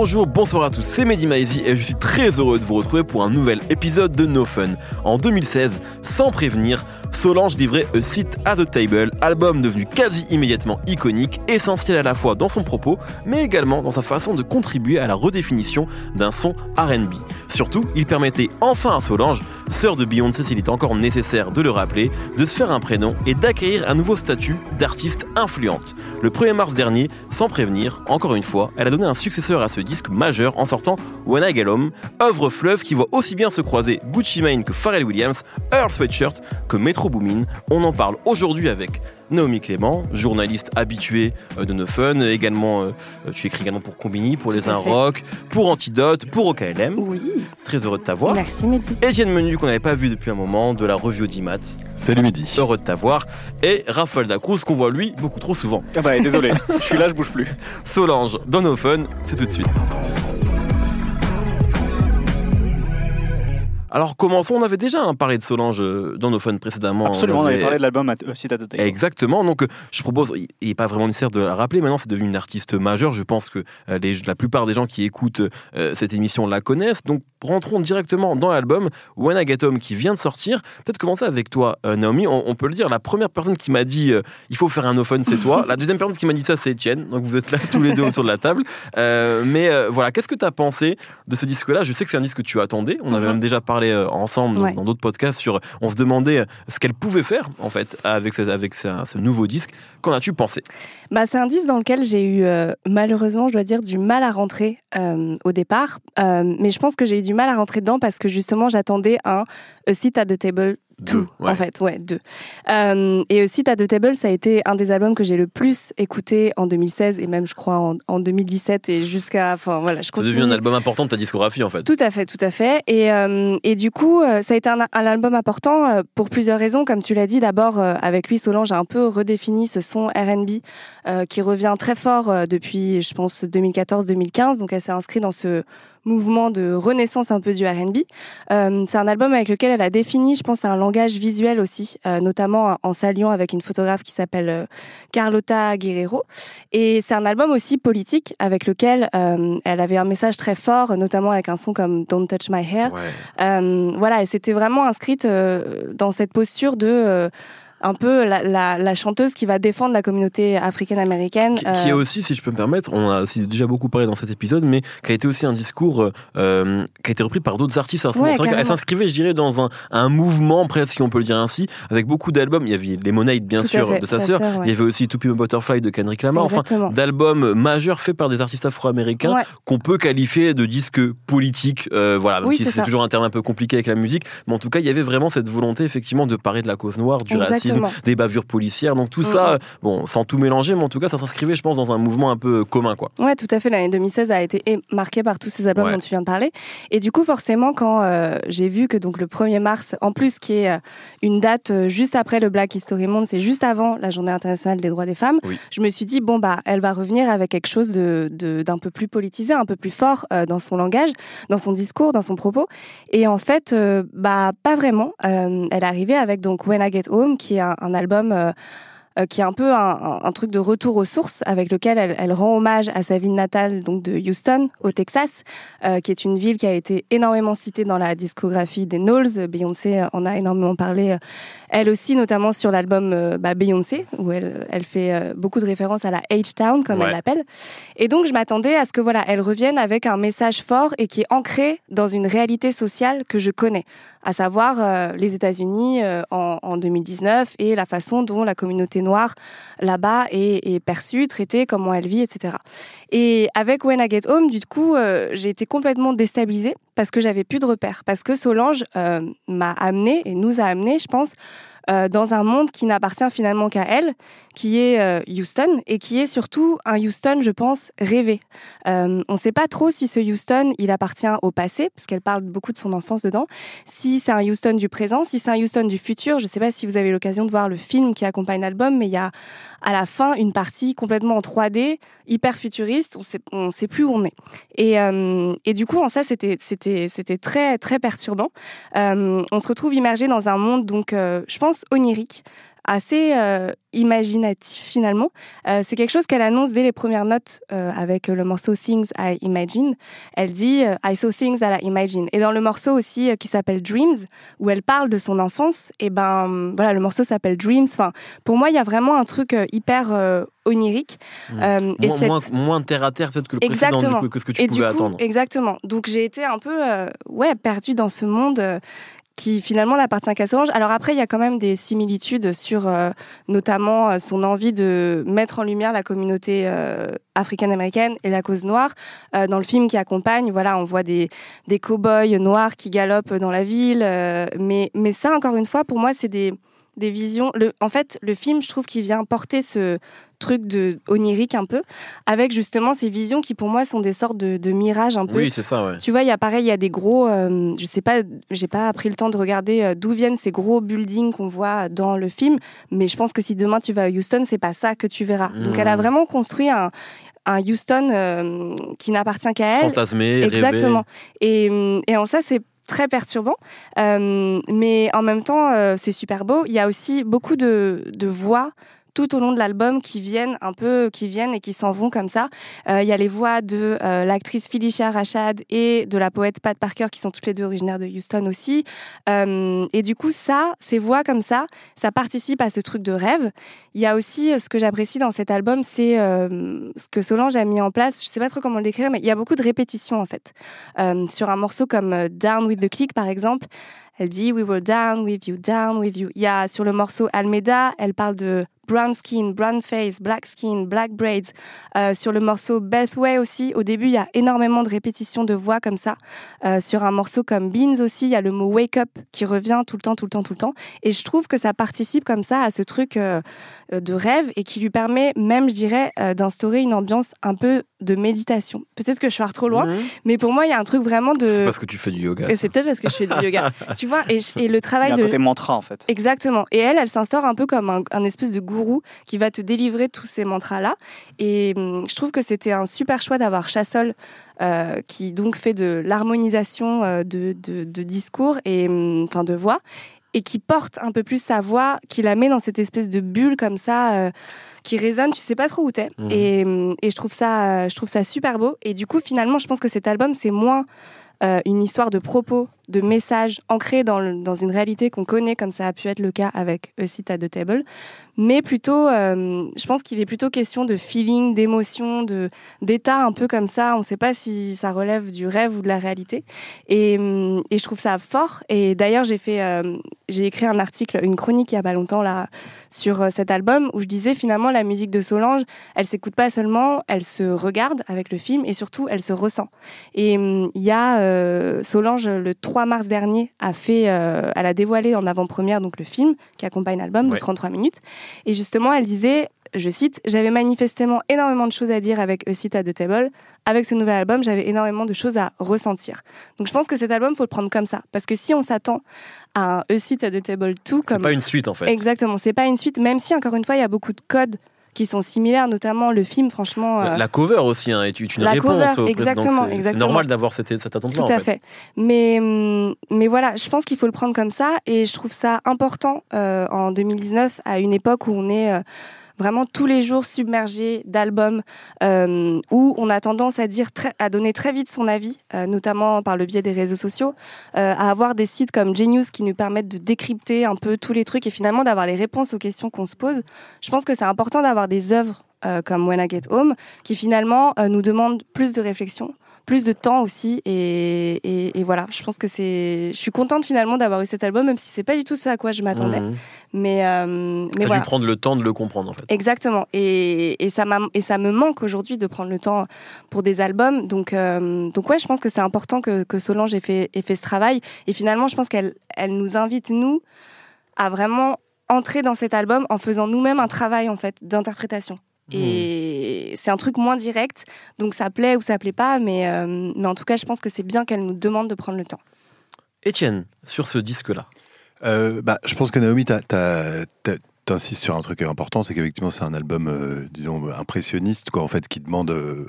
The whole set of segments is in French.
Bonjour, bonsoir à tous, c'est Mehdi Maizy et je suis très heureux de vous retrouver pour un nouvel épisode de No Fun. En 2016, sans prévenir, Solange livrait A Seat at the Table, album devenu quasi immédiatement iconique, essentiel à la fois dans son propos, mais également dans sa façon de contribuer à la redéfinition d'un son RB. Surtout, il permettait enfin à Solange, sœur de Beyoncé s'il est encore nécessaire de le rappeler, de se faire un prénom et d'acquérir un nouveau statut d'artiste influente. Le 1er mars dernier, sans prévenir, encore une fois, elle a donné un successeur à ce disque majeur en sortant When I Get Home, œuvre fleuve qui voit aussi bien se croiser Gucci Mane que Pharrell Williams, Earl Sweatshirt que Metro Boomin. On en parle aujourd'hui avec Naomi Clément, journaliste habituée euh, de No Fun, également, euh, tu écris également pour Combini, pour Les Un Rock, pour Antidote, pour OKLM. Oui. Très heureux de t'avoir. Merci Mehdi. Étienne Menu, qu'on n'avait pas vu depuis un moment, de la revue Audimat. Salut Mehdi. Heureux de t'avoir. Et Raphaël Dacruz, qu'on voit lui beaucoup trop souvent. Ah bah désolé, je suis là, je bouge plus. Solange, dans No Fun, c'est tout de suite. Alors commençons, on avait déjà hein, parlé de Solange euh, dans nos fun précédemment. Absolument, on avait parlé de l'album Cita de Table. Exactement, donc euh, je propose, il n'est pas vraiment nécessaire de la rappeler, maintenant c'est devenu une artiste majeure, je pense que euh, les, la plupart des gens qui écoutent cette émission la connaissent, donc rentrons directement dans l'album When I Get Home qui vient de sortir. Peut-être commencer avec toi Naomi, on, peut le dire, la première personne qui m'a dit il faut faire un no fun c'est toi, la deuxième personne qui m'a dit ça c'est Etienne, donc vous êtes là tous les deux autour de la table. mais voilà, qu'est-ce que tu as pensé de ce disque-là? Je sais que c'est un disque que tu attendais, on avait Mhm. même déjà parlé ensemble dans d'autres podcasts sur. On se demandait ce qu'elle pouvait faire en fait avec, ce, avec ce, ce nouveau disque. Qu'en as-tu pensé? Bah, C'est un disque dans lequel j'ai eu euh, malheureusement, je dois dire, du mal à rentrer euh, au départ. Euh, mais je pense que j'ai eu du mal à rentrer dedans parce que justement j'attendais un A Seat at the Table 2, Deux, ouais. en fait, ouais, deux. Euh, et aussi, at the Table, ça a été un des albums que j'ai le plus écouté en 2016 et même, je crois, en, en 2017 et jusqu'à, enfin voilà, je C'est continue. devenu un album important de ta discographie en fait. Tout à fait, tout à fait. Et, euh, et du coup, euh, ça a été un, un album important euh, pour plusieurs raisons. Comme tu l'as dit, d'abord, avec lui, Solange a un peu redéfini ce son R&B euh, qui revient très fort depuis, je pense, 2014-2015. Donc, elle s'est inscrite dans ce mouvement de renaissance un peu du R&B. Euh, c'est un album avec lequel elle a défini, je pense, un langage visuel aussi, euh, notamment en s'alliant avec une photographe qui s'appelle euh, Carlota Guerrero. Et c'est un album aussi politique avec lequel euh, elle avait un message très fort, notamment avec un son comme Don't Touch My Hair. Ouais. Euh, voilà, elle s'était vraiment inscrite euh, dans cette posture de euh, un peu la, la, la chanteuse qui va défendre la communauté africaine-américaine. Qui, qui est aussi, si je peux me permettre, on a aussi déjà beaucoup parlé dans cet épisode, mais qui a été aussi un discours euh, euh, qui a été repris par d'autres artistes à ce Ouais, carrément. s'inscrivait, je dirais, dans un, un mouvement presque, si on peut le dire ainsi, avec beaucoup d'albums. Il y avait Lemonade, bien Tout sûr, fait, de sa sa sœur. ouais. Il y avait aussi To a Butterfly de Kendrick Lamar. Enfin, Exactement. d'albums majeurs faits par des artistes afro-américains Ouais. qu'on peut qualifier de disques politiques. euh, voilà, même Oui, si c'est toujours un terme un peu compliqué avec la musique, mais en tout cas, il y avait vraiment cette volonté effectivement de parler de la cause noire, du racisme, Des bavures policières. Donc tout Mhm. ça, euh, bon, sans tout mélanger, mais en tout cas, ça s'inscrivait, je pense, dans un mouvement un peu commun, quoi. Ouais, tout à fait. L'année 2016 a été marquée par tous ces albums Ouais. dont tu viens de parler. Et du coup, forcément, quand euh, j'ai vu que donc le 1er mars, en plus qui est euh, une date euh, juste après le Black History Month, c'est juste avant la Journée internationale des droits des femmes, Oui. je me suis dit bon bah elle va revenir avec quelque chose de de- d'un peu plus politisé, un peu plus fort euh, dans son langage, dans son discours, dans son propos. Et en fait, euh, bah pas vraiment. Elle est arrivée avec donc When I Get Home, qui est un, album. Euh, euh, qui est un peu un, un- un truc de retour aux sources avec lequel elle, elle rend hommage à sa ville natale donc de Houston au Texas euh, qui est une ville qui a été énormément citée dans la discographie des Knowles Beyoncé en a énormément parlé euh, elle aussi notamment sur l'album euh, bah, Beyoncé où elle, elle fait euh, beaucoup de références à la H-Town comme Ouais. elle l'appelle et donc je m'attendais à ce que voilà elle revienne avec un message fort et qui est ancré dans une réalité sociale que je connais à savoir euh, les États-Unis euh, en, en 2019 et la façon dont la communauté noire là-bas est, est perçue, traitée, comment elle vit, etc. Et avec When I Get Home, du coup, euh, j'ai été complètement déstabilisée parce que j'avais plus de repères, parce que Solange euh, m'a amené et nous a amené, je pense, euh, dans un monde qui n'appartient finalement qu'à elle, qui est euh, Houston et qui est surtout un Houston, je pense, rêvé. Euh, on ne sait pas trop si ce Houston, il appartient au passé, parce qu'elle parle beaucoup de son enfance dedans, si c'est un Houston du présent, si c'est un Houston du futur. Je ne sais pas si vous avez l'occasion de voir le film qui accompagne l'album, mais il y a à la fin une partie complètement en 3D, hyper futuriste. On sait, on sait plus où on est. Et, euh, et du coup, en ça, c'était c'était très très perturbant. Euh, on se retrouve immergé dans un monde donc, euh, je pense onirique, assez euh, imaginatif finalement. Euh, c'est quelque chose qu'elle annonce dès les premières notes euh, avec le morceau Things I Imagine. Elle dit I saw things that I imagine. Et dans le morceau aussi qui s'appelle Dreams, où elle parle de son enfance, et ben voilà, le morceau s'appelle Dreams. Enfin, pour moi, il y a vraiment un truc hyper onirique. Mmh. et moins, moins, terre à terre peut-être que le précédent, que ce que tu pouvais attendre. Exactement. Donc j'ai été un peu ouais perdue dans ce monde qui finalement n'appartient qu'à Solange. Alors après, il y a quand même des similitudes sur euh, notamment euh, son envie de mettre en lumière la communauté euh, africaine-américaine et la cause noire. dans le film qui accompagne, voilà, on voit des, des cow-boys noirs qui galopent dans la ville. mais, mais ça, encore une fois, pour moi, c'est des, des visions. Le, en fait, le film, je trouve qu'il vient porter ce, truc de onirique un peu, avec justement ces visions qui pour moi sont des sortes de, de mirages un peu. Oui, c'est ça. Ouais. Tu vois, il y a pareil, il y a des gros, euh, je sais pas, j'ai pas pris le temps de regarder euh, d'où viennent ces gros buildings qu'on voit dans le film, mais je pense que si demain tu vas à Houston, c'est pas ça que tu verras. Donc elle a mmh. vraiment construit un, un Houston euh, qui n'appartient qu'à elle. Fantasmé, Exactement. Et, et en ça, c'est très perturbant, euh, mais en même temps, c'est super beau. Il y a aussi beaucoup de, de voix tout au long de l'album qui viennent un peu, qui viennent et qui s'en vont comme ça. Euh, il y a les voix de euh, l'actrice Felicia Rachad et de la poète Pat Parker qui sont toutes les deux originaires de Houston aussi. Euh, et du coup, ça, ces voix comme ça, ça participe à ce truc de rêve. Il y a aussi ce que j'apprécie dans cet album, c'est ce que Solange a mis en place. Je sais pas trop comment le décrire, mais il y a beaucoup de répétitions en fait. sur un morceau comme Down with the Click par exemple. Elle dit We were down with you, down with you. Il y a sur le morceau Almeida, elle parle de brown skin, brown face, black skin, black braids. Euh, sur le morceau Bethway aussi, au début, il y a énormément de répétitions de voix comme ça. Euh, sur un morceau comme Beans aussi, il y a le mot wake up qui revient tout le temps, tout le temps, tout le temps. Et je trouve que ça participe comme ça à ce truc euh, de rêve et qui lui permet même, je dirais, d'instaurer une ambiance un peu de méditation. Peut-être que je pars trop loin, mais pour moi, il y a un truc vraiment de. C'est parce que tu fais du yoga. C'est peut-être parce que je fais du yoga. tu vois, et, et, le travail il y a un côté mantra en fait. Exactement. Et elle, elle s'instaure un peu comme un, un, espèce de gourou qui va te délivrer tous ces mantras-là. Et hum, je trouve que c'était un super choix d'avoir Chassol. Euh, qui donc fait de l'harmonisation euh, de, de, de, discours et hum, enfin de voix et qui porte un peu plus sa voix, qui la met dans cette espèce de bulle comme ça, euh, qui résonne, tu sais pas trop où t'es. Mmh. Et, hum, et, je trouve ça, je trouve ça super beau. Et du coup, finalement, je pense que cet album, c'est moins une histoire de propos de messages ancrés dans, dans une réalité qu'on connaît, comme ça a pu être le cas avec A Seat at the Table. Mais plutôt, euh, je pense qu'il est plutôt question de feeling, d'émotion, d'état un peu comme ça. On ne sait pas si ça relève du rêve ou de la réalité. Et, euh, et je trouve ça fort. Et d'ailleurs, j'ai euh, écrit un article, une chronique il y a pas longtemps là sur cet album où je disais finalement la musique de Solange, elle s'écoute pas seulement, elle se regarde avec le film et surtout elle se ressent. Et il y a Solange le 3 mars dernier, a fait, euh, elle a dévoilé en avant-première donc le film qui accompagne l'album de 33 minutes. Et justement, elle disait, je cite, j'avais manifestement énormément de choses à dire avec A Seat at the Table. Avec ce nouvel album, j'avais énormément de choses à ressentir. Donc je pense que cet album, faut le prendre comme ça. Parce que si on s'attend à un A Seat at the Table tout comme... C'est pas une suite en fait. Exactement, c'est pas une suite, même si encore une fois, il y a beaucoup de codes qui sont similaires, notamment le film, franchement. La, euh, cover aussi hein, est une la réponse cover, exactement, C'est normal d'avoir cette, cette attente-là. Tout à fait. Mais, hum, mais voilà, je pense qu'il faut le prendre comme ça et je trouve ça important euh, en 2019, à une époque où on est. Euh, vraiment tous les jours submergé d'albums euh, où on a tendance à dire très, à donner très vite son avis, euh, notamment par le biais des réseaux sociaux, euh, à avoir des sites comme Genius qui nous permettent de décrypter un peu tous les trucs et finalement d'avoir les réponses aux questions qu'on se pose. Je pense que c'est important d'avoir des œuvres comme When I Get Home qui finalement nous demandent plus de réflexion plus de temps aussi. Et, voilà, je pense que c'est. Je suis contente finalement d'avoir eu cet album, même si c'est pas du tout ce à quoi je m'attendais. Mmh. Mais, euh, mais voilà. dû prendre le temps de le comprendre en fait. Exactement. Et, et ça, et ça me manque aujourd'hui de prendre le temps pour des albums. Donc, euh, donc ouais, je pense que c'est important que, que, Solange ait fait, ait fait ce travail. Et finalement, je pense qu'elle elle nous invite, nous, à vraiment entrer dans cet album en faisant nous-mêmes un travail en fait d'interprétation. Et c'est un truc moins direct, donc ça plaît ou ça plaît pas, mais, euh, mais en tout cas, je pense que c'est bien qu'elle nous demande de prendre le temps. Étienne, sur ce disque-là euh, bah, Je pense que Naomi, tu as, t'insistes sur un truc important, c'est qu'effectivement c'est un album, euh, disons, impressionniste, quoi, en fait, qui demande euh,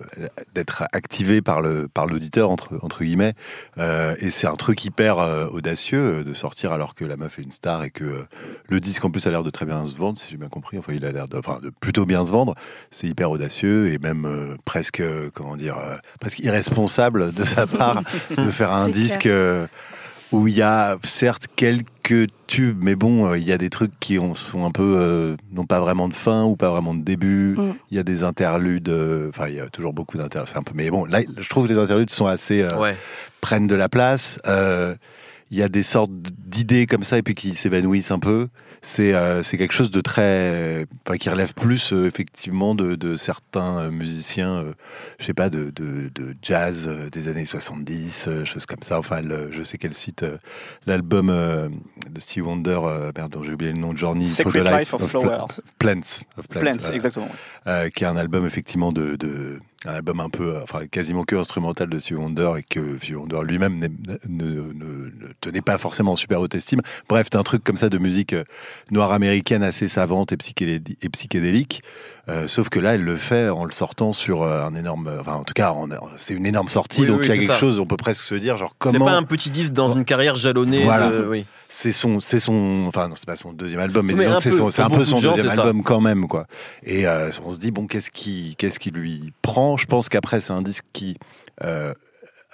d'être activé par le par l'auditeur entre entre guillemets. Euh, et c'est un truc hyper audacieux de sortir alors que la meuf est une star et que le disque en plus a l'air de très bien se vendre, si j'ai bien compris. Enfin, il a l'air de, enfin, de plutôt bien se vendre. C'est hyper audacieux et même presque, comment dire, presque irresponsable de sa part de faire un disque où il y a certes quelques tubes, mais bon, euh, il y a des trucs qui ont, sont un peu, euh, n'ont pas vraiment de fin ou pas vraiment de début. Mm. Il y a des interludes, euh, enfin, il y a toujours beaucoup d'interludes, un peu, mais bon, là, je trouve que les interludes sont assez, prennent de la place. Il y a des sortes d'idées comme ça et puis qui s'évanouissent un peu. C'est euh, quelque chose de très, enfin, qui relève plus euh, effectivement de, de, certains euh, musiciens, je sais pas, de, de, de jazz des années 70, choses comme ça. Enfin, je sais qu'elle cite l'album de Steve Wonder, pardon, j'ai oublié le nom de Journey, Sacred Life, of, Flowers, Plants, of Plants, exactement, qui est un album effectivement de un album un peu, enfin quasiment que instrumental de Steve Wonder et que Steve Wonder lui-même ne, ne, tenait pas forcément en super haute estime. Bref, c'est un truc comme ça de musique euh, noire américaine assez savante et, et psychédélique. Euh, sauf que là, elle le fait en le sortant sur euh, un énorme. Enfin, en tout cas, c'est une énorme sortie, donc il y a quelque chose, on peut presque se dire, genre comment. C'est pas un petit disque dans une carrière jalonnée. Voilà. oui. C'est son, c'est son, enfin non, c'est pas son deuxième album, mais, c'est un peu son deuxième album quand même, quoi. Et euh, on se dit bon, qu'est-ce qui, qu'est-ce qui lui prend? Je pense qu'après, c'est un disque qui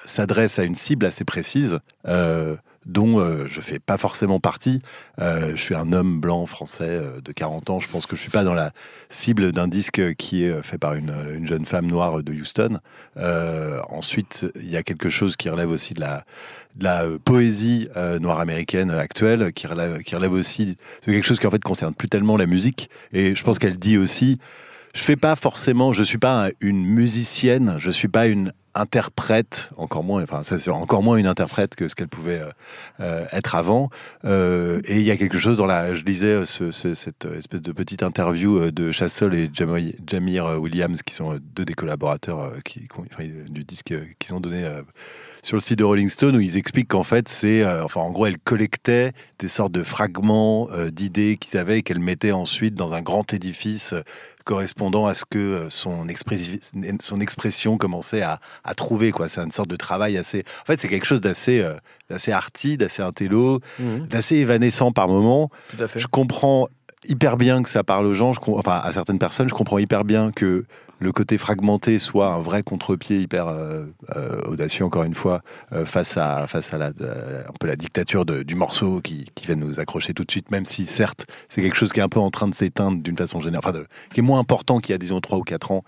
s'adresse à une cible assez précise. Euh, dont euh, je fais pas forcément partie. Euh, je suis un homme blanc français euh, de 40 ans. Je pense que je suis pas dans la cible d'un disque qui est fait par une, une, jeune femme noire de Houston. ensuite, il y a quelque chose qui relève aussi de la, poésie noire américaine actuelle, qui relève, qui relève aussi de quelque chose qui en fait concerne plus tellement la musique. Et je pense qu'elle dit aussi je fais pas forcément, je suis pas une musicienne, je suis pas une interprète, encore moins, enfin, c'est encore moins une interprète que ce qu'elle pouvait euh, euh, être avant. Euh, et il y a quelque chose dans la, je lisais ce, cette espèce de petite interview de Chassol et Jamir Williams, qui sont deux des collaborateurs qui, du disque qu'ils ont donné sur le site de Rolling Stone où ils expliquent qu'en fait c'est, enfin en gros elle collectait des sortes de fragments d'idées qu'ils avaient et qu'elle mettait ensuite dans un grand édifice correspondant à ce que euh, son, son expression commençait à, trouver. Quoi. C'est une sorte de travail assez... En fait, c'est quelque chose d'assez euh, d'assez arty, d'assez intello, mhm. d'assez évanescent par moment. Tout à fait. Je comprends hyper bien que ça parle aux gens, je, enfin à certaines personnes, je comprends hyper bien que le côté fragmenté soit un vrai contre-pied hyper euh, euh, audacieux, encore une fois, euh, face à, face à la, un peu la dictature du morceau qui, qui vient nous accrocher tout de suite, même si certes c'est quelque chose qui est un peu en train de s'éteindre d'une façon générale, enfin qui est moins important qu'il y a disons 3 ou 4 ans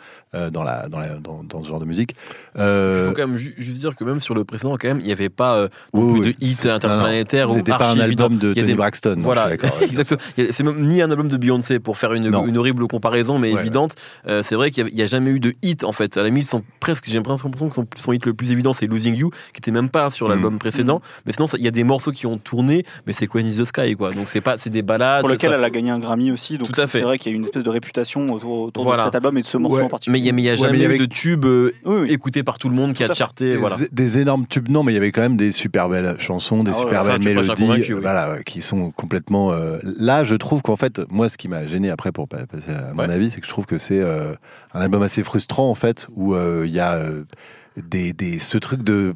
dans, la, dans, la, dans, ce genre de musique. Il faut quand même juste dire que même sur le précédent, quand même, il n'y avait pas plus de hit interplanétaire. C'était pas un album de Tony Braxton. Voilà, exactement. C'est même ni un album de Beyoncé pour faire une, une horrible comparaison, mais évidente. c'est vrai qu'il y n'y a jamais eu de hit en fait. À la limite, sont presque, j'ai l'impression que son, son, hit le plus évident, c'est Losing You, qui était même pas sur l'album mm. précédent. Mm. Mais sinon, il y a des morceaux qui ont tourné, mais c'est Queen is the Sky, quoi. Donc c'est pas, c'est des balades. Pour lequel elle a gagné un Grammy aussi. Donc c'est vrai qu'il y a une espèce de réputation autour, de cet album et de ce morceau en particulier. Mais il n'y a, jamais eu de tube euh, écouté par tout le monde qui a charté. Des, voilà. des énormes tubes, non, mais il y avait quand même des super belles chansons, des ah super belles mélodies, voilà, qui sont complètement. Euh, là, je trouve qu'en fait, moi, ce qui m'a gêné après pour passer à mon avis, c'est que je trouve que c'est euh, un album assez frustrant en fait, où euh, il y a euh, des, des, ce truc de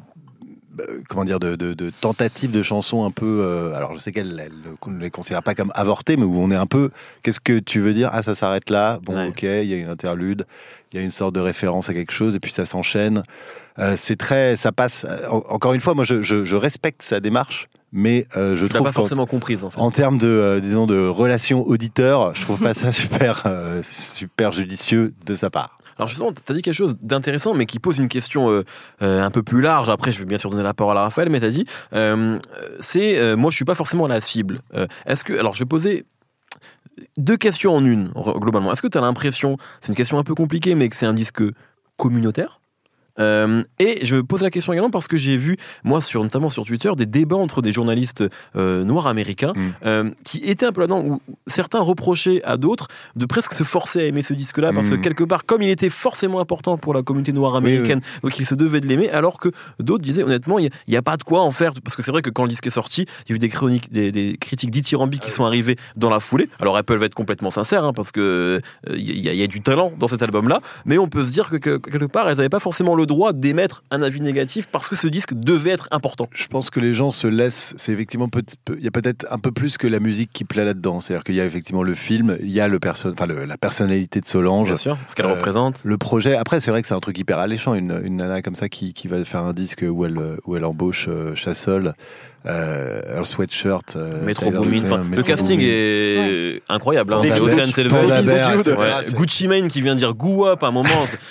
euh, comment dire de, de, de tentatives de chansons un peu alors je sais qu'elle ne les considère pas comme avortées mais où on est un peu qu'est-ce que tu veux dire? Ah ça s'arrête là. Bon ok il y a une interlude il y a une sorte de référence à quelque chose et puis ça s'enchaîne. C'est très ça passe encore une fois moi je, je, je respecte sa démarche mais euh, je, trouve pas forcément comprise en, fait. en termes de euh, disons de relation auditeur, je trouve pas ça super euh, super judicieux de sa part. Alors justement, tu as dit quelque chose d'intéressant, mais qui pose une question un peu plus large. Après, je vais bien sûr donner la parole à Raphaël, mais tu as dit, c'est, moi je suis pas forcément la cible. Est-ce que, alors je vais poser deux questions en une, globalement. Est-ce que tu as l'impression, c'est une question un peu compliquée, mais que c'est un disque communautaire? Euh, et je pose la question également parce que j'ai vu, moi, sur, notamment sur Twitter, des débats entre des journalistes euh, noirs américains mm. euh, qui étaient un peu là-dedans, où certains reprochaient à d'autres de presque se forcer à aimer ce disque-là parce que mm. quelque part, comme il était forcément important pour la communauté noire américaine, donc ils se devaient de l'aimer, alors que d'autres disaient honnêtement, il n'y a, pas de quoi en faire, parce que c'est vrai que quand le disque est sorti, il y a eu des, chroniques, des, critiques dithyrambiques qui ah sont arrivées dans la foulée. Alors elles peuvent être complètement sincères, hein, parce que il y, a du talent dans cet album-là, mais on peut se dire que, que quelque part, elles n'avaient pas forcément le droit d'émettre un avis négatif parce que ce disque devait être important. Je pense que les gens se laissent. C'est effectivement il y a peut-être un peu plus que la musique qui plaît là-dedans. C'est-à-dire qu'il y a effectivement le film, il y a le enfin la personnalité de Solange, bien sûr, ce qu'elle euh, représente, le projet. Après, c'est vrai que c'est un truc hyper alléchant, une, une nana comme ça qui, qui, va faire un disque où elle où elle embauche euh, Chassol euh, un sweatshirt. Euh, Metro Boomin. le casting est incroyable. Hein. Gucci Mane qui vient dire Goo Up à un moment.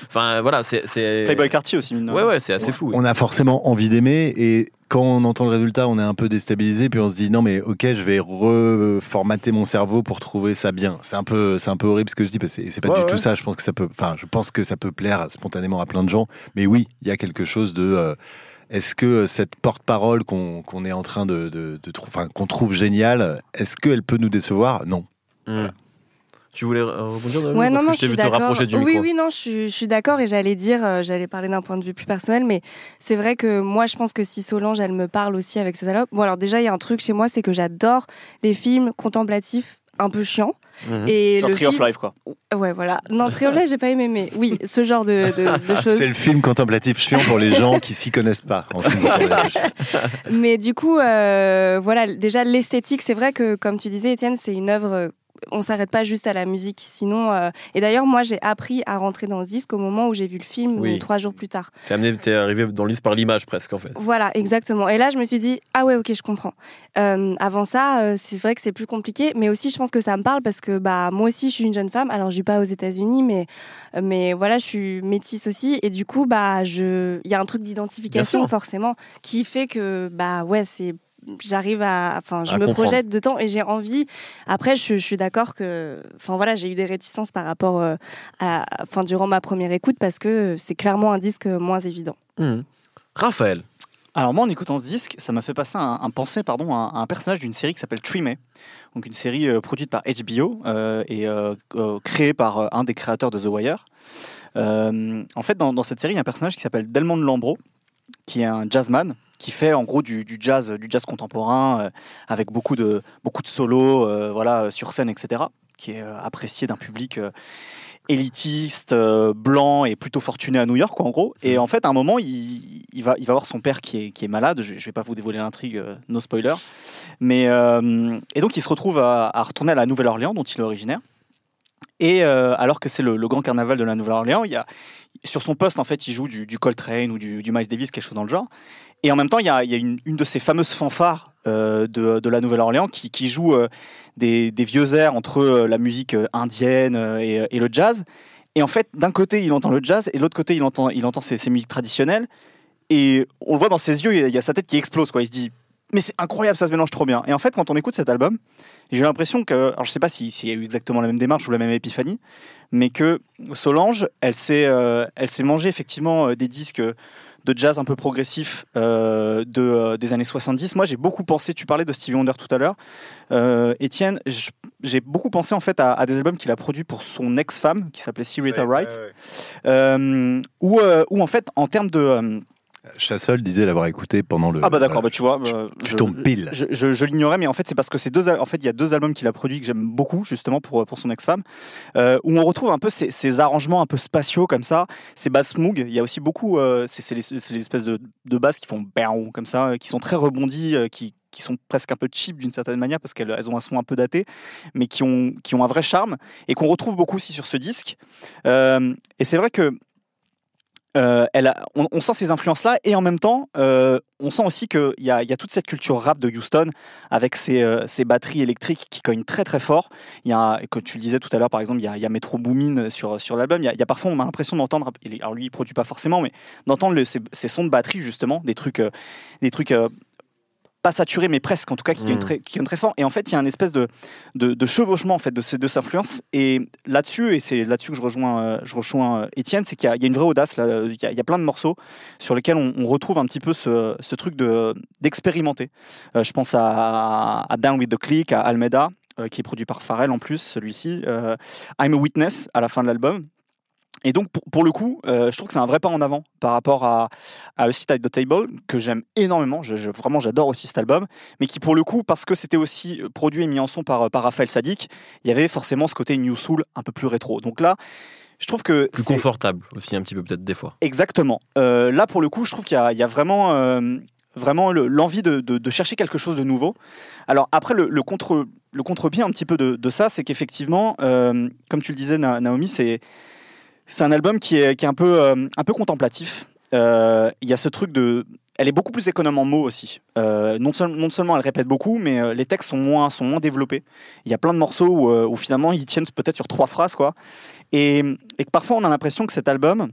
Enfin voilà, c'est. Playboy Cartier aussi. Ouais, ouais, c'est assez fou. On a forcément envie d'aimer et quand on entend le résultat, on est un peu déstabilisé, puis on se dit non mais ok, je vais reformater mon cerveau pour trouver ça bien. C'est un peu, c'est un peu horrible ce que je dis, parce que c'est pas du tout ça. Je pense que ça peut, enfin, je pense que ça peut plaire spontanément à plein de gens, mais oui, il y a quelque chose de euh, est-ce que euh, cette porte-parole qu'on est en train de, de, enfin, qu'on trouve géniale, est-ce qu'elle peut nous décevoir? Non. Hmm. Tu voulais rebondir ouais, non, non, je suis d'accord. Oui, oui, non, je, suis d'accord et j'allais dire, euh, j'allais parler d'un point de vue plus personnel, mais c'est vrai que moi, je pense que si Solange, elle me parle aussi avec cette album. Bon, alors déjà, il y a un truc chez moi, c'est que j'adore les films contemplatifs un peu chiants. Mhm. Et genre Tree of Life, quoi. Ouais, voilà. Non, Tree of Life, j'ai pas aimé, mais oui, ce genre de, choses. C'est le film contemplatif chiant pour les gens qui s'y connaissent pas en film mais du coup, euh, voilà, déjà l'esthétique, c'est vrai que, comme tu disais, Étienne, c'est une œuvre on s'arrête pas juste à la musique. Sinon, euh, et d'ailleurs, moi, j'ai appris à rentrer dans ce disque au moment où j'ai vu le film, trois jours plus tard. T'es amené, t'es arrivé dans le disque par l'image presque, en fait. Voilà, exactement. Et là, je me suis dit, ah ouais, ok, je comprends. Euh, avant ça, euh, c'est vrai que c'est plus compliqué, mais aussi, je pense que ça me parle parce que bah moi aussi, je suis une jeune femme. Alors, je vis pas aux États-Unis, mais mais voilà, je suis métisse aussi, et du coup, bah je, il y a un truc d'identification forcément qui fait que bah ouais, c'est j'arrive à enfin je me projette de temps et j'ai envie. Après je, suis d'accord que enfin voilà j'ai eu des réticences par rapport euh, à enfin durant ma première écoute parce que c'est clairement un disque moins évident. Mmh. Raphaël. Alors moi en écoutant ce disque ça m'a fait passer un, un pensée pardon à, un personnage d'une série qui s'appelle Tree donc une série euh, produite par HBO euh, et créée par un des créateurs de The Wire. En fait dans, dans, cette série il y a un personnage qui s'appelle Delmond Lambro qui est un jazzman qui fait en gros du, jazz, du jazz contemporain euh, avec beaucoup de, beaucoup de solos euh, voilà, sur scène, etc., qui est euh, apprécié d'un public élitiste, blanc et plutôt fortuné à New York, quoi, en gros. Et en fait, à un moment, il, il, va, il va voir son père qui est, qui est malade. Je ne vais pas vous dévoiler l'intrigue, no spoiler. Mais, et donc, il se retrouve à, retourner à la Nouvelle-Orléans, dont il est originaire. Et alors que c'est le, le, grand carnaval de la Nouvelle-Orléans, il y a, sur son poste, en fait, il joue du, Coltrane ou du, Miles Davis, quelque chose dans le genre. Et en même temps, il y a, une, de ces fameuses fanfares euh, de, la Nouvelle-Orléans qui, joue euh, des, vieux airs entre euh, la musique indienne et, le jazz. Et en fait, d'un côté, il entend le jazz et de l'autre côté, il entend, il entend ces, musiques traditionnelles. Et on le voit dans ses yeux, il y a sa tête qui explose. Quoi. Il se dit, mais c'est incroyable, ça se mélange trop bien. Et en fait, quand on écoute cet album, j'ai eu l'impression que, alors je sais pas s'il y a eu exactement la même démarche ou la même épiphanie, mais que Solange, elle s'est, elle s'est mangée effectivement des disques de jazz un peu progressif euh, de, euh, des années 70. Moi, j'ai beaucoup pensé, tu parlais de Stevie Wonder tout à l'heure, euh, Étienne, j'ai beaucoup pensé en fait à, des albums qu'il a produits pour son ex-femme, qui s'appelait Syreeta Wright, où, où, en fait, en termes de Chassol disait l'avoir écouté pendant le. Ah bah d'accord, bah tu vois, tu, tombes pile. Je, l'ignorais, mais en fait c'est parce que c'est deux, en fait il y a deux albums qu'il a produits que j'aime beaucoup justement pour pour son ex-femme, euh, où on retrouve un peu ces, arrangements un peu spatiaux comme ça, ces basses moog. Il y a aussi beaucoup, euh, c'est les, les, espèces de, de basses qui font comme ça, euh, qui sont très rebondies, qui qui sont presque un peu cheap d'une certaine manière parce qu'elles elles ont un son un peu daté, mais qui ont, qui ont un vrai charme et qu'on retrouve beaucoup aussi sur ce disque. et c'est vrai que euh, elle on, sent ces influences-là et en même temps, euh, on sent aussi qu'il y, y a, toute cette culture rap de Houston avec ses, euh, batteries électriques qui cognent très très fort. Il y a, comme tu le disais tout à l'heure, par exemple, il y a, y a Metro Boomin sur, sur l'album. Il, y a, parfois, on a l'impression d'entendre, alors lui, il produit pas forcément, mais d'entendre ces, sons de batterie justement, des trucs, des trucs pas saturé, mais presque, en tout cas, qui, est, mm. très, qui très fort. Et en fait, il y a une espèce de, de, chevauchement en fait, de ces deux influences. Et là-dessus, et c'est là-dessus que je rejoins, euh, je rejoins euh, Étienne, c'est qu'il y, a une vraie audace. Là. Il, y a, plein de morceaux sur lesquels on, retrouve un petit peu ce, ce truc de, d'expérimenter. Euh, je pense à, à, Down with the Click, à Almeida, qui est produit par Pharrell en plus, celui-ci. I'm a Witness à la fin de l'album, et donc, pour, le coup, euh, je trouve que c'est un vrai pas en avant par rapport à, à A Seat at the Table, que j'aime énormément. Je, vraiment, j'adore aussi cet album. Mais qui, pour le coup, parce que c'était aussi produit et mis en son par, par Raphaël Sadik, il y avait forcément ce côté New Soul un peu plus rétro. Donc là, je trouve que. Plus confortable aussi, un petit peu, peut-être, des fois. Exactement. Euh, là, pour le coup, je trouve qu'il y, a vraiment. Euh, vraiment l'envie de, de, chercher quelque chose de nouveau. Alors après, le, le contre le contre-pied un petit peu de, de ça, c'est qu'effectivement, comme tu le disais, Naomi, c'est c'est un album qui est, qui est un, peu, euh, un peu contemplatif. Euh, il y a ce truc de. Elle est beaucoup plus économe en mots aussi. Euh, non, non, seulement elle répète beaucoup, mais les textes sont moins, sont moins développés. Il y a plein de morceaux où, où finalement ils tiennent peut-être sur trois phrases. Quoi. Et, et parfois on a l'impression que cet album,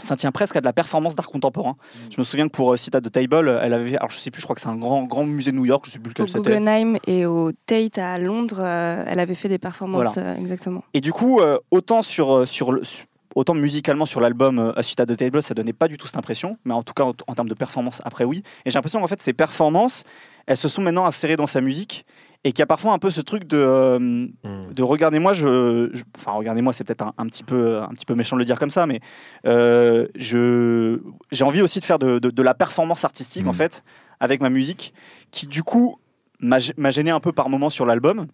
ça tient presque à de la performance d'art contemporain. Mm. Je me souviens que pour Cita de Table, elle avait, alors je sais plus, je crois que c'est un grand, grand musée de New York, je sais plus lequel c'était. Au Guggenheim et au Tate à Londres, elle avait fait des performances exactement. Et du coup, autant sur, sur, autant musicalement sur l'album euh, A Cita de Table, ça donnait pas du tout cette impression, mais en tout cas en, termes de performance, après oui. Et j'ai l'impression qu'en fait, ces performances, elles se sont maintenant insérées dans sa musique et qu'il y a parfois un peu ce truc de, euh, hmm. de regardez-moi, je, enfin regardez-moi, c'est peut-être un, petit peu, un petit peu méchant de le dire comme ça, mais euh, je, j'ai envie aussi de faire de, de, la performance artistique en hmm. fait avec ma musique, qui du coup m'a, gêné un peu par moment sur l'album.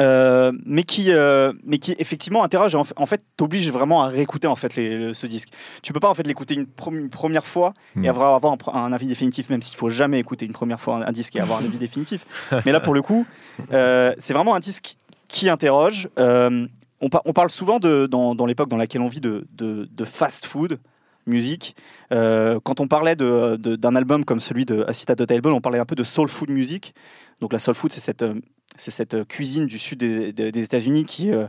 Euh, mais qui euh, mais qui effectivement interroge en, en fait t'oblige vraiment à réécouter en fait les, ce disque tu peux pas en fait l'écouter une, première fois et hmm. avoir, avoir un, avis définitif même s'il faut jamais écouter une première fois un, disque et avoir un avis définitif mais là pour le coup euh, c'est vraiment un disque qui interroge on, on, parle souvent de, dans, dans l'époque dans laquelle on vit de, de, de fast food musique. quand on parlait d'un de, album comme celui de A Cita Table, on parlait un peu de soul food music. Donc la soul food, c'est cette c'est cette cuisine du sud des, États-Unis qui, euh,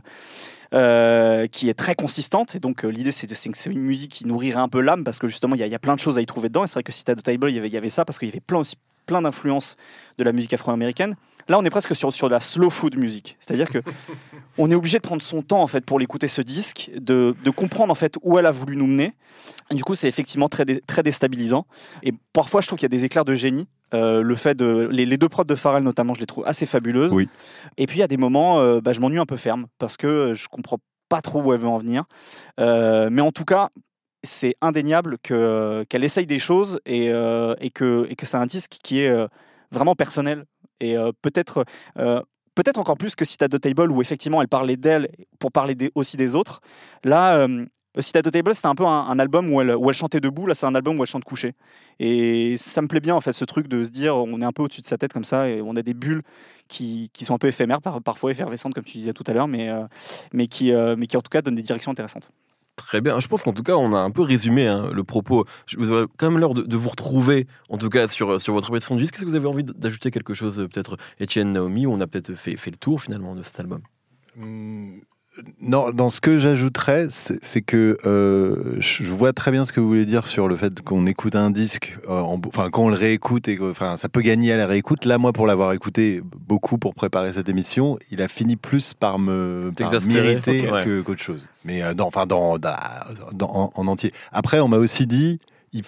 euh, qui est très consistante. Et donc, euh, l'idée, c'est que c'est une musique qui nourrirait un peu l'âme parce que justement, il y, a plein de choses à y trouver dedans. Et c'est vrai que de Table, il y avait, y avait ça parce qu'il y avait plein, aussi, plein d'influences de la musique afro-américaine. Là, on est presque sur, sur de la slow food music. C'est-à-dire que on est obligé de prendre son temps en fait pour l'écouter ce disque, de, de, comprendre en fait où elle a voulu nous mener. Et du coup, c'est effectivement très, très déstabilisant. Et parfois, je trouve qu'il y a des éclairs de génie. Euh, le fait de les, deux prods de Pharrell notamment, je les trouve assez fabuleuses. Oui. Et puis il y a des moments, euh, bah, je m'ennuie un peu ferme parce que je comprends pas trop où elle veut en venir. Euh, mais en tout cas, c'est indéniable que qu'elle essaye des choses et, et que et que c'est un disque qui est vraiment personnel et peut-être peut-être encore plus que Cita de Table où effectivement elle parlait d'elle pour parler aussi des autres. Là, Cita de Table, c'était un peu un, album où elle, où elle chantait debout. Là, c'est un album où elle chante couchée. Et ça me plaît bien, en fait, ce truc de se dire, on est un peu au-dessus de sa tête comme ça, et on a des bulles qui, qui sont un peu éphémères, parfois effervescentes, comme tu disais tout à l'heure, mais, euh, mais, qui, euh, mais qui, en tout cas, donnent des directions intéressantes. Très bien. Je pense qu'en tout cas, on a un peu résumé hein, le propos. Vous aurais quand même l'heure de, vous retrouver, en tout cas, sur, sur votre appréciation du disque. Est-ce que vous avez envie d'ajouter quelque chose, peut-être, Étienne, Naomi, on a peut-être fait, fait le tour, finalement, de cet album? Hmm, non, dans ce que j'ajouterais, c'est que euh, je vois très bien ce que vous voulez dire sur le fait qu'on écoute un disque, euh, enfin quand on le réécoute et enfin ça peut gagner à la réécoute. Là, moi, pour l'avoir écouté beaucoup pour préparer cette émission, il a fini plus par me m'irriter qu'autre chose. Mais euh, enfin dans, en entier. Après, on m'a aussi dit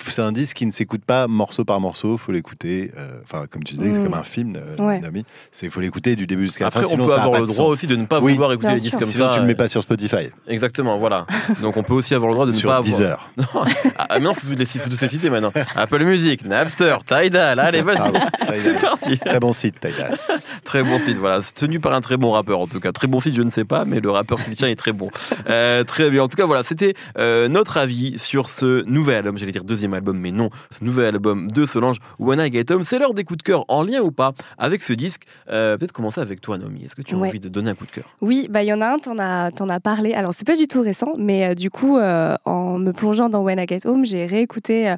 c'est un disque qui ne s'écoute pas morceau par morceau, faut l'écouter. Euh, enfin, comme tu disais, c'est mm. comme un film, euh, C'est faut l'écouter du début jusqu'à la fin. Après, on peut avoir le droit aussi de ne pas vouloir écouter les disques comme sinon, ça. tu le mets pas sur Spotify. Exactement, voilà. Donc on peut aussi avoir le droit de ne sur pas Deezer. avoir. ah, non, faut tous ces citer maintenant. Apple Music, Napster, Tidal. Allez, vas-y. C'est parti. Très bon site, Tidal. très bon site, voilà. Tenu par un très bon rappeur, en tout cas. Très bon site, je ne sais pas, mais le rappeur qui tient est très bon. Euh, très bien. En tout cas, voilà, c'était notre avis sur ce nouvel album. J'allais dire deuxième album, mais non ce nouvel album de Solange, When I Get Home. C'est l'heure des coups de cœur en lien ou pas avec ce disque. Euh, peut-être commencer avec toi, Naomi. Est-ce que tu as envie de donner un coup de cœur? Oui, bah il y en a un, t'en as, en as parlé. Alors, c'est pas du tout récent, mais euh, du coup, euh, en me plongeant dans When I Get Home, j'ai réécouté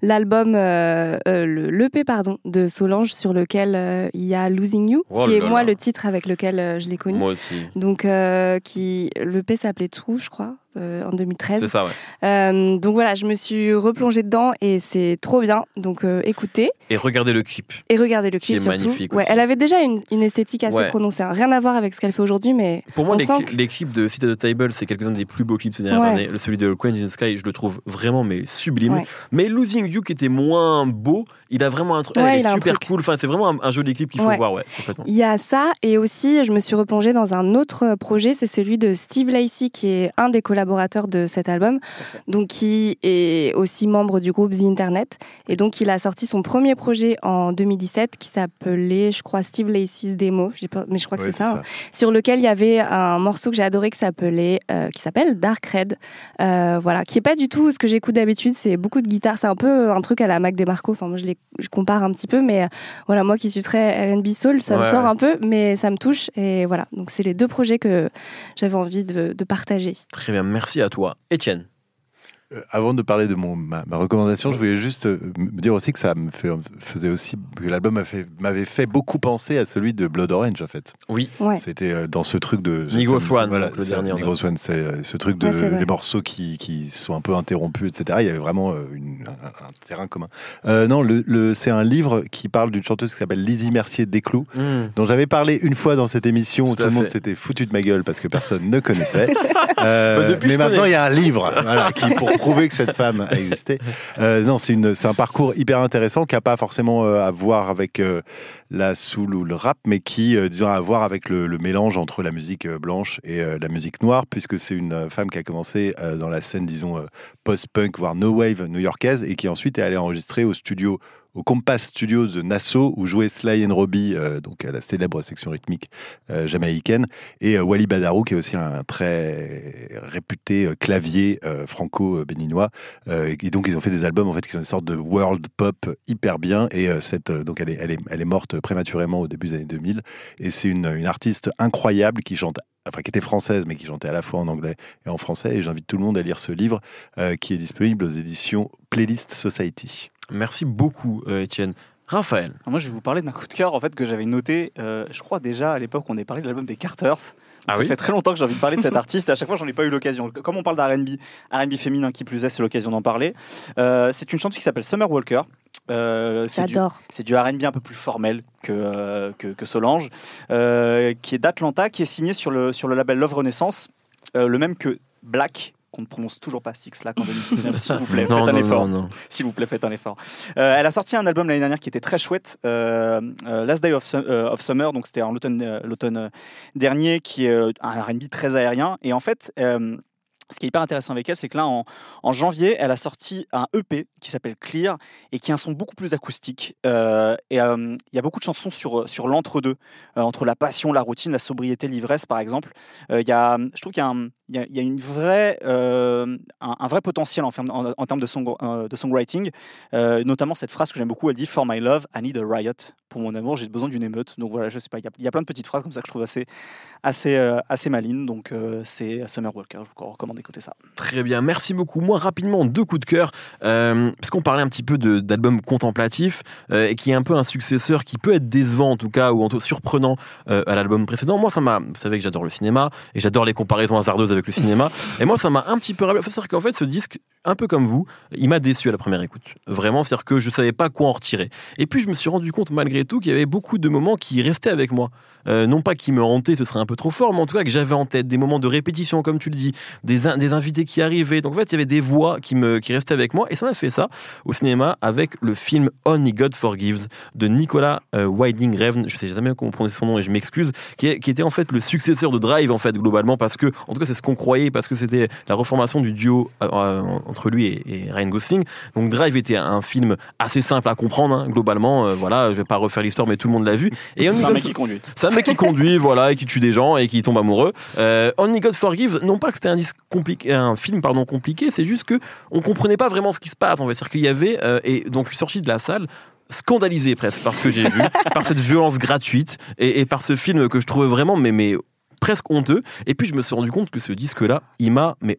l'album, l'EP, pardon, de Solange sur lequel il y a Losing You, oh qui est moi le titre avec lequel je l'ai connu. Moi aussi. Donc, qui, l'EP s'appelait True, je crois. En 2013. C'est ça, ouais. donc voilà, je me suis replongée dedans et c'est trop bien. Donc écoutez. Et regardez le clip. Et regardez le clip. Qui est magnifique. Ouais, elle avait déjà une, une esthétique assez prononcée. Hein. Rien à voir avec ce qu'elle fait aujourd'hui, mais. Pour moi, les, clips de City of the Table, c'est quelques-uns des plus beaux clips ces dernières années. Celui de Queen in the Sky, je le trouve vraiment mais sublime. Mais Losing You, qui était moins beau, il a vraiment un truc. est super cool. Enfin, c'est vraiment un, joli clip qu'il faut voir, ouais, complètement. Il y a ça, et aussi, je me suis replongée dans un autre projet, c'est celui de Steve Lacey, qui est un des collaborateurs de cet album, donc qui est aussi membre du groupe The Internet. Et donc, il a sorti son premier projet en 2017 qui s'appelait, je crois, Steve Lacey's Demo, mais je crois que c'est ça, hein, sur lequel il y avait un morceau que j'ai adoré qui s'appelait, euh, qui s'appelle Dark Red, euh, voilà, qui est pas du tout ce que j'écoute d'habitude. C'est beaucoup de guitare, c'est un peu un truc à la Mac DeMarco. Enfin, moi, je, je compare un petit peu, mais euh, voilà, moi qui suis très R&B soul, ça me sort un peu, mais ça me touche. Et voilà, donc c'est les deux projets que j'avais envie de, de partager. Très bien, merci à toi, Étienne. Euh, avant de parler de mon, ma, recommandation, je voulais juste euh, me dire aussi que ça me fait, faisait aussi que l'album m'avait fait beaucoup penser à celui de Blood Orange en fait. Oui. C'était euh, dans ce truc de Negro Swan, voilà, le dernier. Negro Swan, c'est ce truc de les morceaux qui, qui, sont un peu interrompus, etc. Il y avait vraiment une, un, terrain commun. non, le, c'est un livre qui parle d'une chanteuse qui s'appelle Lizzie Mercier Desclous, hmm. dont j'avais parlé une fois dans cette émission où tout, le monde s'était foutu de ma gueule parce que personne ne connaissait. Bah, mais maintenant, il y a un livre voilà, qui pour prouver que cette femme a existé. Euh, non, c'est un parcours hyper intéressant qui n'a pas forcément euh, à voir avec euh, la soul ou le rap, mais qui, disons, a à voir avec le, mélange entre la musique blanche et la musique noire, puisque c'est une femme qui a commencé dans la scène, disons, post-punk, voire no wave new-yorkaise, et qui ensuite est allée enregistrer au studio au Compass Studios de Nassau où jouait Sly and Robbie, euh, donc la célèbre section rythmique euh, jamaïcaine, et euh, Wally Badarou qui est aussi un très réputé clavier franco-béninois. et donc ils ont fait des albums en fait qui sont des sortes de world pop hyper bien. Et cette donc elle est, elle est, elle est morte prématurément au début des années 2000. Et c'est une, une artiste incroyable qui chante enfin qui était française mais qui chantait à la fois en anglais et en français et j'invite tout le monde à lire ce livre qui est disponible aux éditions Playlist Society. Merci beaucoup, euh, Étienne. Raphaël. Moi, je vais vous parler d'un coup de cœur en fait que j'avais noté. Euh, je crois déjà à l'époque, on est parlé de l'album des Carters. Ah ça fait très longtemps que j'ai envie de parler de cet artiste et à chaque fois j'en ai pas eu l'occasion. Comme on parle d'R&B, R&B féminin qui plus est, c'est l'occasion d'en parler. Euh, c'est une chanteuse qui s'appelle Summer Walker. J'adore. C'est du, R&B un peu plus formel que, que, Solange, qui est d'Atlanta, qui est signé sur le, sur le label Love Renaissance, le même que Black, qu'on ne prononce toujours pas Six Lack en 2019. S'il vous plaît, faites un effort. S'il vous plaît, faites un effort. Euh, elle a sorti un album l'année dernière qui était très chouette, euh, euh, Last Day of, Summer, donc c'était en l'automne dernier, qui est un R&B très aérien. Et en fait, ce qui est hyper intéressant avec elle, c'est que là, en, janvier, elle a sorti un EP qui s'appelle Clear et qui a un son beaucoup plus acoustique. et il y a beaucoup de chansons sur, sur l'entre-deux, entre la passion, la routine, la sobriété, l'ivresse, par exemple. Il y a, je trouve qu'il y a un, il y, a une vraie, euh, un, vrai potentiel en, termes de, song, euh, de songwriting, euh, notamment cette phrase que j'aime beaucoup, elle dit For my love, I need a riot. Pour mon amour, j'ai besoin d'une émeute. Donc voilà, je sais pas, il y, a, plein de petites phrases comme ça que je trouve assez, assez, assez malines. Donc c'est Summer Walker, je vous recommande d'écouter ça. Très bien, merci beaucoup. Moi, rapidement, deux coups de cœur, puisqu'on parlait un petit peu d'album contemplatif, et qui est un peu un successeur qui peut être décevant en tout cas, ou en tout surprenant à l'album précédent. Moi, ça m'a, vous savez que j'adore le cinéma, et j'adore les comparaisons hasardeuses avec le cinéma. Et moi, ça m'a un petit peu rappelé. C'est-à-dire qu'en fait, ce disque, un peu comme vous, il m'a déçu à la première écoute. Vraiment, c'est-à-dire que je savais pas quoi en retirer. Et puis, je me suis rendu compte, malgré tout, qu'il y avait beaucoup de moments qui restaient avec moi. Euh, non pas qui me hantaient, ce serait un peu trop fort, mais en tout cas que j'avais en tête des moments de répétition, comme tu le dis, des, des invités qui arrivaient. Donc en fait, il y avait des voix qui, me, qui restaient avec moi. Et ça m'a fait ça au cinéma avec le film Only God Forgives de Nicolas euh, Winding Refn. Je sais jamais comment prononcer son nom et je m'excuse. Qui, qui, était en fait le successeur de Drive, en fait, globalement, parce que, en tout cas, c'est ce qu'on croyait, parce que c'était la reformation du duo euh, entre lui et, Ryan Gosling. Donc Drive était un film assez simple à comprendre, hein, globalement. voilà, je vais pas refaire l'histoire, mais tout le monde l'a vu. Et c'est un mec qui conduit mec qui conduit, voilà, et qui tue des gens et qui tombe amoureux. Euh, Only God Forgive, non pas que c'était un, un film pardon, compliqué, c'est juste que on comprenait pas vraiment ce qui se passe. On va dire qu'il y avait, euh, et donc je suis sorti de la salle scandalisé presque par ce que j'ai vu, par cette violence gratuite et, par ce film que je trouvais vraiment mais, mais presque honteux. Et puis je me suis rendu compte que ce disque-là, il m'a mais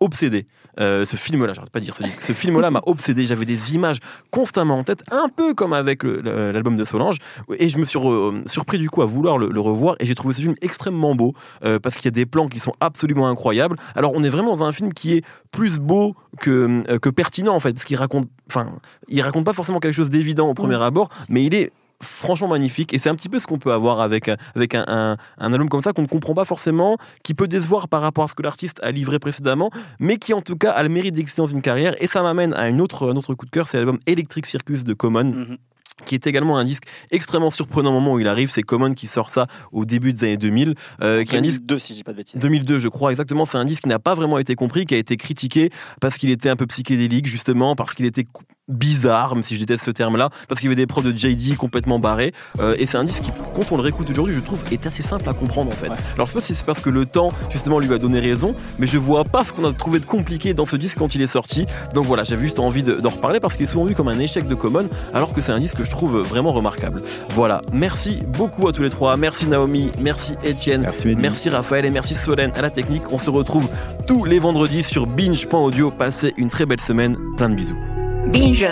obsédé. Euh, ce film-là, j'arrête pas de dire ce disque, ce film-là m'a obsédé. J'avais des images constamment en tête, un peu comme avec l'album de Solange, et je me suis surpris du coup à vouloir le, revoir. Et j'ai trouvé ce film extrêmement beau euh, parce qu'il y a des plans qui sont absolument incroyables. Alors on est vraiment dans un film qui est plus beau que, euh, que pertinent en fait, parce qu'il raconte, enfin, il raconte pas forcément quelque chose d'évident au premier abord, mais il est franchement magnifique. Et c'est un petit peu ce qu'on peut avoir avec, avec un, un, album comme ça qu'on ne comprend pas forcément, qui peut décevoir par rapport à ce que l'artiste a livré précédemment, mais qui en tout cas a le mérite d'exister dans une carrière. Et ça m'amène à autre, un autre coup de cœur, c'est l'album Electric Circus de Common. Mhm qui est également un disque extrêmement surprenant au moment où il arrive. C'est Common qui sort ça au début des années 2000. Euh, qui est un disque si je dis pas de bêtises. 2002, je crois exactement. C'est un disque qui n'a pas vraiment été compris, qui a été critiqué parce qu'il était un peu psychédélique justement, parce qu'il était bizarre, même si je déteste ce terme-là, parce qu'il y avait des preuves de JD complètement barrés. Euh, et c'est un disque qui, quand on le réécoute aujourd'hui, je trouve, est assez simple à comprendre en fait. Alors, je sais pas si c'est parce que le temps, justement, lui a donné raison, mais je vois pas ce qu'on a trouvé de compliqué dans ce disque quand il est sorti. Donc voilà, j'avais juste envie d'en reparler parce qu'il est souvent vu comme un échec de Common, alors que c'est un disque que je trouve vraiment remarquable. Voilà, merci beaucoup à tous les trois. Merci Naomi, merci Étienne, merci, merci Raphaël et merci Solène à la technique. On se retrouve tous les vendredis sur binge.audio. Passez une très belle semaine. Plein de bisous. Binge